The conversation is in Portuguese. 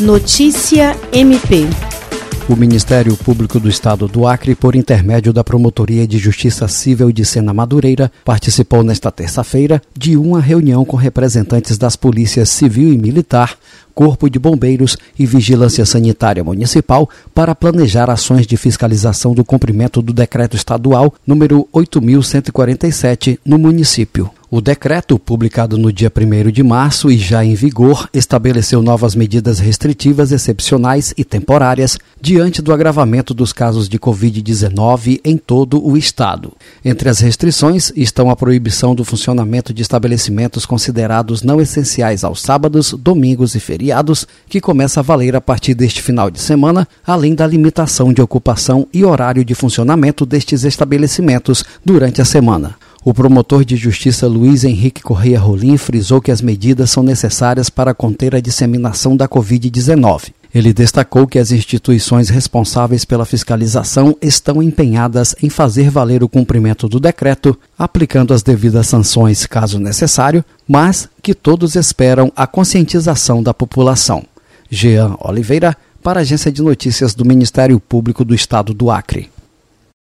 Notícia MP. O Ministério Público do Estado do Acre, por intermédio da Promotoria de Justiça Civil de Sena Madureira, participou nesta terça-feira de uma reunião com representantes das polícias civil e militar, Corpo de Bombeiros e Vigilância Sanitária Municipal para planejar ações de fiscalização do cumprimento do decreto estadual número 8147 no município. O decreto, publicado no dia 1 de março e já em vigor, estabeleceu novas medidas restritivas excepcionais e temporárias diante do agravamento dos casos de Covid-19 em todo o estado. Entre as restrições estão a proibição do funcionamento de estabelecimentos considerados não essenciais aos sábados, domingos e feriados, que começa a valer a partir deste final de semana, além da limitação de ocupação e horário de funcionamento destes estabelecimentos durante a semana. O promotor de justiça Luiz Henrique Correia Rolim frisou que as medidas são necessárias para conter a disseminação da Covid-19. Ele destacou que as instituições responsáveis pela fiscalização estão empenhadas em fazer valer o cumprimento do decreto, aplicando as devidas sanções caso necessário, mas que todos esperam a conscientização da população. Jean Oliveira, para a Agência de Notícias do Ministério Público do Estado do Acre.